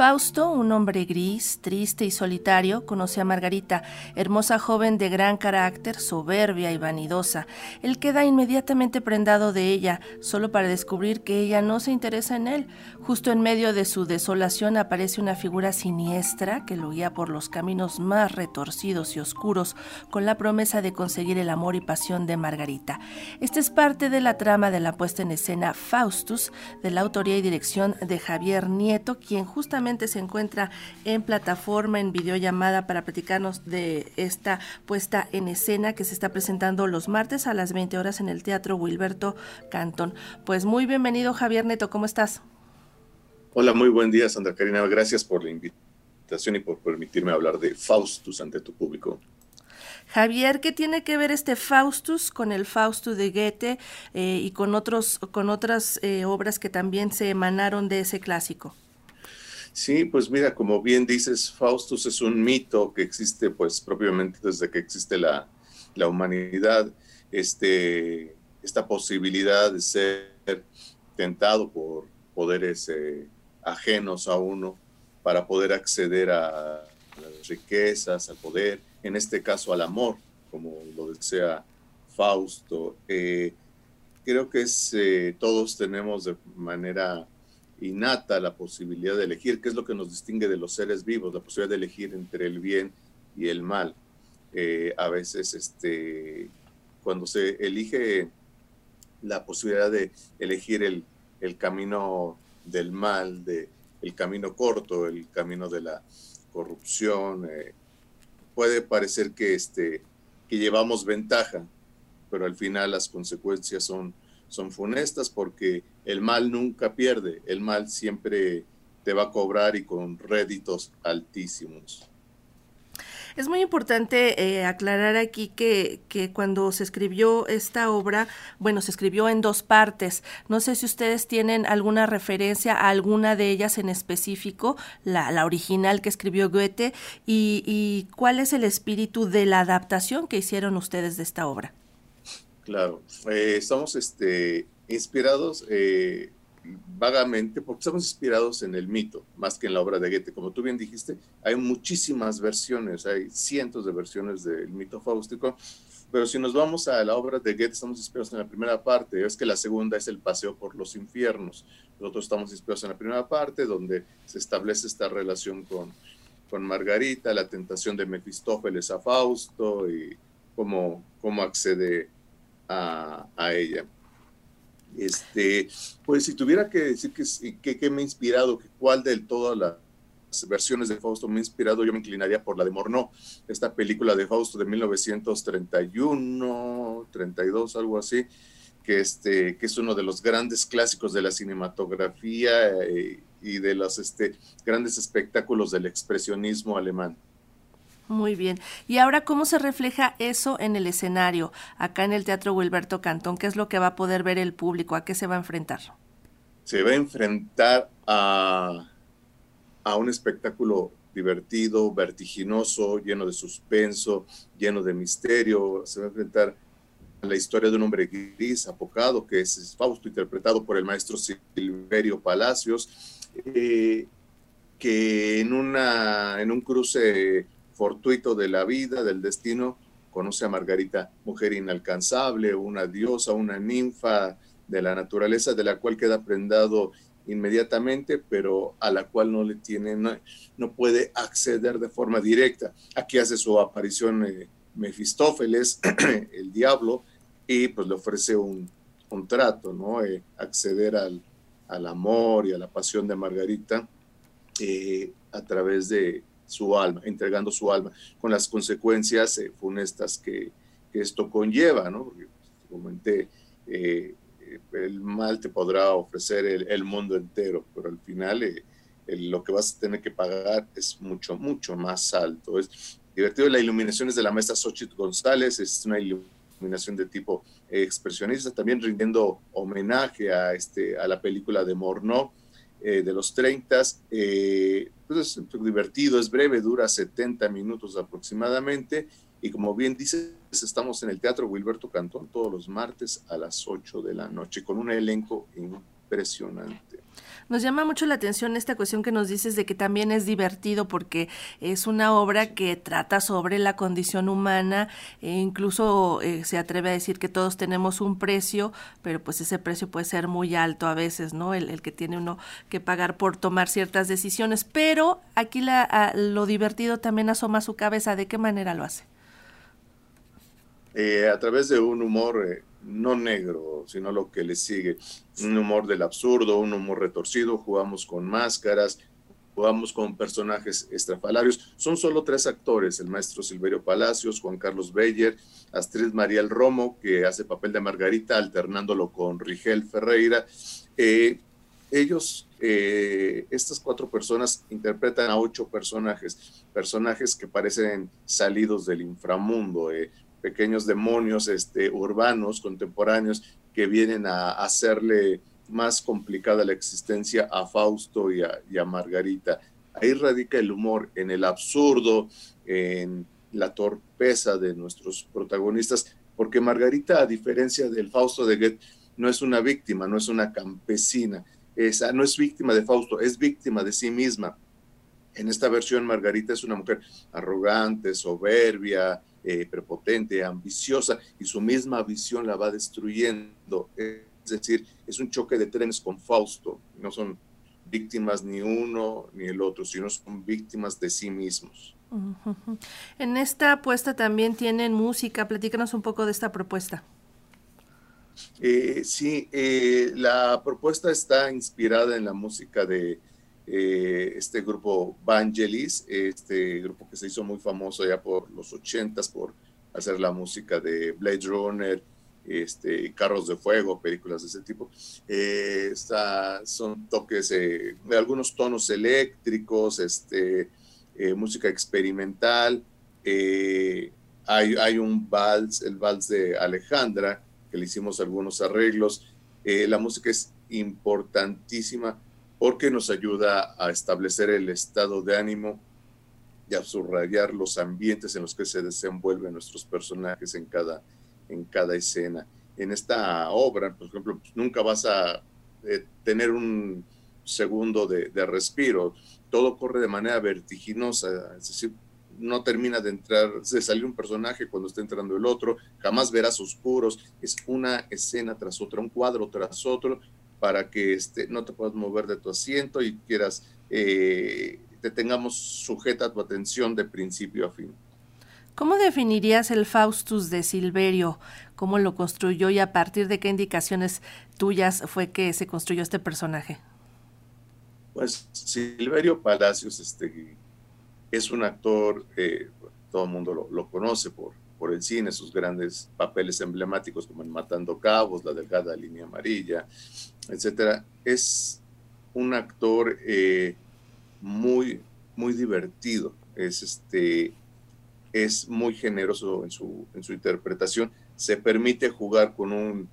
Fausto, un hombre gris, triste y solitario, conoce a Margarita, hermosa joven de gran carácter, soberbia y vanidosa. Él queda inmediatamente prendado de ella, solo para descubrir que ella no se interesa en él. Justo en medio de su desolación aparece una figura siniestra que lo guía por los caminos más retorcidos y oscuros, con la promesa de conseguir el amor y pasión de Margarita. Esta es parte de la trama de la puesta en escena Faustus, de la autoría y dirección de Javier Nieto, quien justamente se encuentra en plataforma, en videollamada para platicarnos de esta puesta en escena que se está presentando los martes a las 20 horas en el Teatro Wilberto Cantón. Pues muy bienvenido Javier Neto, ¿cómo estás? Hola, muy buen día Sandra Karina, gracias por la invitación y por permitirme hablar de Faustus ante tu público. Javier, ¿qué tiene que ver este Faustus con el Fausto de Goethe eh, y con, otros, con otras eh, obras que también se emanaron de ese clásico? Sí, pues mira, como bien dices, Faustus es un mito que existe pues propiamente desde que existe la, humanidad, este, esta posibilidad de ser tentado por poderes eh, ajenos a uno para poder acceder a, las riquezas, al poder, en este caso al amor, como lo desea Fausto. Eh, creo que es, eh, todos tenemos de manera innata la posibilidad de elegir, que es lo que nos distingue de los seres vivos, la posibilidad de elegir entre el bien y el mal. Eh, a veces, este, cuando se elige la posibilidad de elegir el, camino del mal, de, el camino corto, el camino de la corrupción, eh, puede parecer que, este, que llevamos ventaja, pero al final las consecuencias son son funestas porque el mal nunca pierde, el mal siempre te va a cobrar y con réditos altísimos. Es muy importante eh, aclarar aquí que, que, cuando se escribió esta obra, bueno, se escribió en dos partes. No sé si ustedes tienen alguna referencia a alguna de ellas en específico, la, la original que escribió Goethe, y, y cuál es el espíritu de la adaptación que hicieron ustedes de esta obra. Claro, eh, estamos este, inspirados eh, vagamente, porque estamos inspirados en el mito, más que en la obra de Goethe. Como tú bien dijiste, hay muchísimas versiones, hay cientos de versiones del mito faustico, pero si nos vamos a la obra de Goethe, estamos inspirados en la primera parte, es que la segunda es el paseo por los infiernos. Nosotros estamos inspirados en la primera parte, donde se establece esta relación con, con Margarita, la tentación de Mefistófeles a Fausto y cómo, cómo accede a, ella. Este, pues si tuviera que decir que, me ha inspirado, que cuál de todas las versiones de Fausto me ha inspirado, yo me inclinaría por la de Morneau, esta película de Fausto de 1931, 32, algo así, que, este, que es uno de los grandes clásicos de la cinematografía eh, y de los este, grandes espectáculos del expresionismo alemán. Muy bien. ¿Y ahora cómo se refleja eso en el escenario, acá en el Teatro Wilberto Cantón? ¿Qué es lo que va a poder ver el público? ¿A qué se va a enfrentar? Se va a enfrentar a, a un espectáculo divertido, vertiginoso, lleno de suspenso, lleno de misterio. Se va a enfrentar a la historia de un hombre gris, apocado, que es Fausto, interpretado por el maestro Silverio Palacios, eh, que en, una, en un cruce fortuito de la vida, del destino, conoce a Margarita, mujer inalcanzable, una diosa, una ninfa de la naturaleza, de la cual queda prendado inmediatamente, pero a la cual no le tiene, no, puede acceder de forma directa. Aquí hace su aparición eh, Mefistófeles, el diablo, y pues le ofrece un, un trato, ¿no? Eh, acceder al, al, amor y a la pasión de Margarita eh, a través de, su alma, entregando su alma, con las consecuencias eh, funestas que, esto conlleva, ¿no? Porque, como comenté, eh, el mal te podrá ofrecer el, mundo entero, pero al final eh, lo que vas a tener que pagar es mucho, mucho más alto. Es divertido, la iluminación es de la maestra Xochitl González, es una iluminación de tipo expresionista, también rindiendo homenaje a, este, a la película de Morneau, eh, de los 30. Eh, pues es divertido, es breve, dura 70 minutos aproximadamente. Y como bien dices, estamos en el Teatro Wilberto Cantón todos los martes a las 8 de la noche con un elenco impresionante. Nos llama mucho la atención esta cuestión que nos dices de que también es divertido porque es una obra que trata sobre la condición humana e incluso eh, se atreve a decir que todos tenemos un precio, pero pues ese precio puede ser muy alto a veces, ¿no? El, que tiene uno que pagar por tomar ciertas decisiones, pero aquí la, lo divertido también asoma su cabeza. ¿De qué manera lo hace? Eh, a través de un humor eh, no negro, sino lo que le sigue, un humor del absurdo, un humor retorcido, jugamos con máscaras, jugamos con personajes estrafalarios. Son solo tres actores, el maestro Silverio Palacios, Juan Carlos Beyer, Astrid María El Romo, que hace papel de Margarita, alternándolo con Rigel Ferreira. Eh, ellos, estas cuatro personas interpretan a ocho personajes, personajes que parecen salidos del inframundo, pequeños demonios este, urbanos contemporáneos que vienen a hacerle más complicada la existencia a Fausto y a, Margarita. Ahí radica el humor, en el absurdo, en la torpeza de nuestros protagonistas, porque Margarita, a diferencia del Fausto de Goethe, no es una víctima, no es una campesina, esa, no es víctima de Fausto, es víctima de sí misma. En esta versión, Margarita es una mujer arrogante, soberbia, eh, prepotente, ambiciosa, y su misma visión la va destruyendo. Es decir, es un choque de trenes con Fausto. No son víctimas ni uno ni el otro, sino son víctimas de sí mismos. En esta apuesta también tienen música. Platícanos un poco de esta propuesta. Eh, sí, eh, la propuesta está inspirada en la música de eh, este grupo Vangelis, este grupo que se hizo muy famoso ya por los ochentas por hacer la música de Blade Runner, este, Carros de Fuego, películas de ese tipo. Eh, son toques eh, de algunos tonos eléctricos, este, música experimental. hay, hay un vals, el vals de Alejandra, que le hicimos algunos arreglos. la música es importantísima porque nos ayuda a establecer el estado de ánimo y a subrayar los ambientes en los que se desenvuelven nuestros personajes en cada, en cada escena. En esta obra, por ejemplo, nunca vas a eh, tener un segundo de, de, respiro, todo corre de manera vertiginosa, es decir, no termina de entrar, se sale un personaje cuando está entrando el otro, jamás verás oscuros, es una escena tras otra, un cuadro tras otro, para que este, no te puedas mover de tu asiento y quieras, eh, te tengamos sujeta tu atención de principio a fin. ¿Cómo definirías el Faustus de Silverio? ¿Cómo lo construyó y a partir de qué indicaciones tuyas fue que se construyó este personaje? Pues Silverio Palacios este, es un actor, eh, todo el mundo lo, lo conoce por, por el cine, sus grandes papeles emblemáticos como en Matando Cabos, La Delgada Línea Amarilla, etcétera, es un actor eh, muy, muy divertido, es, este, es muy generoso en su, en su interpretación, se permite jugar con un,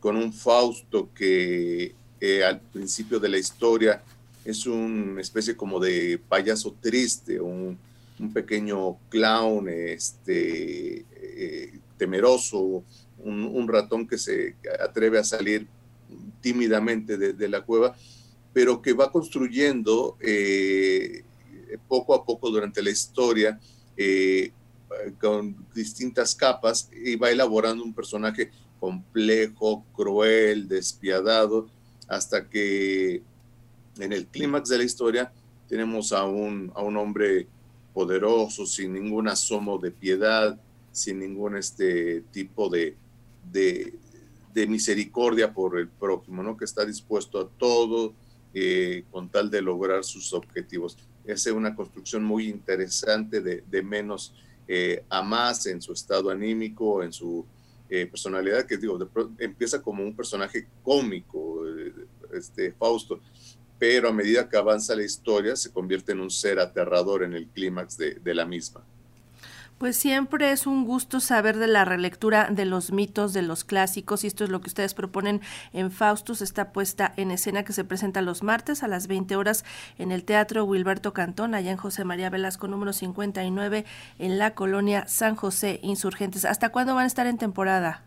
con un Fausto que eh, al principio de la historia es una especie como de payaso triste, un, un pequeño clown este, eh, temeroso, un, ratón que se atreve a salir tímidamente de, la cueva, pero que va construyendo eh, poco a poco durante la historia eh, con distintas capas y va elaborando un personaje complejo, cruel, despiadado, hasta que en el clímax de la historia tenemos a un, a un hombre poderoso, sin ningún asomo de piedad, sin ningún este tipo de, de, de misericordia por el prójimo, ¿no? que está dispuesto a todo eh, con tal de lograr sus objetivos. Es una construcción muy interesante de, de menos eh, a más en su estado anímico, en su eh, personalidad, que digo, empieza como un personaje cómico, este Fausto, pero a medida que avanza la historia se convierte en un ser aterrador en el clímax de, de la misma. Pues siempre es un gusto saber de la relectura de los mitos, de los clásicos, y esto es lo que ustedes proponen en Faustus, esta puesta en escena que se presenta los martes a las 20 horas en el Teatro Wilberto Cantón, allá en José María Velasco número 59, en la colonia San José Insurgentes. ¿Hasta cuándo van a estar en temporada?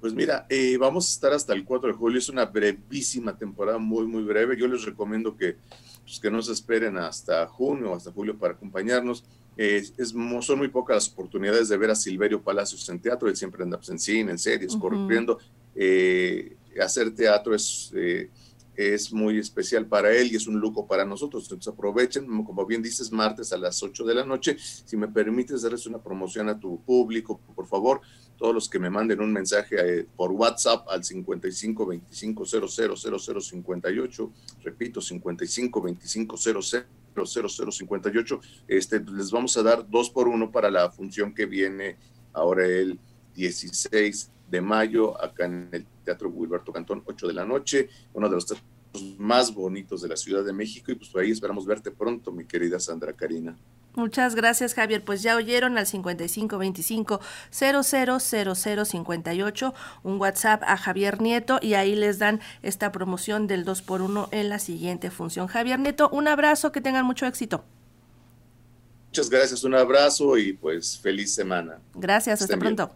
Pues mira, eh, vamos a estar hasta el 4 de julio, es una brevísima temporada, muy, muy breve. Yo les recomiendo que, pues, que no se esperen hasta junio o hasta julio para acompañarnos. Es, son muy pocas las oportunidades de ver a Silverio Palacios en teatro, él siempre anda pues, en cine, en series, corriendo. Eh, hacer teatro es... Eh, es muy especial para él y es un lujo para nosotros. Entonces aprovechen, como bien dices, martes a las 8 de la noche. Si me permites darles una promoción a tu público, por favor, todos los que me manden un mensaje eh, por WhatsApp al 55 25 00 58, repito, 55 25 00 58, este, les vamos a dar dos por uno para la función que viene ahora el 16 de mayo acá en el Teatro Wilberto Cantón, 8 de la noche, uno de los teatros más bonitos de la Ciudad de México y pues por ahí esperamos verte pronto, mi querida Sandra Karina. Muchas gracias, Javier. Pues ya oyeron al 5525 000058 un WhatsApp a Javier Nieto y ahí les dan esta promoción del 2x1 en la siguiente función. Javier Nieto, un abrazo, que tengan mucho éxito. Muchas gracias, un abrazo y pues feliz semana. Gracias, hasta pronto.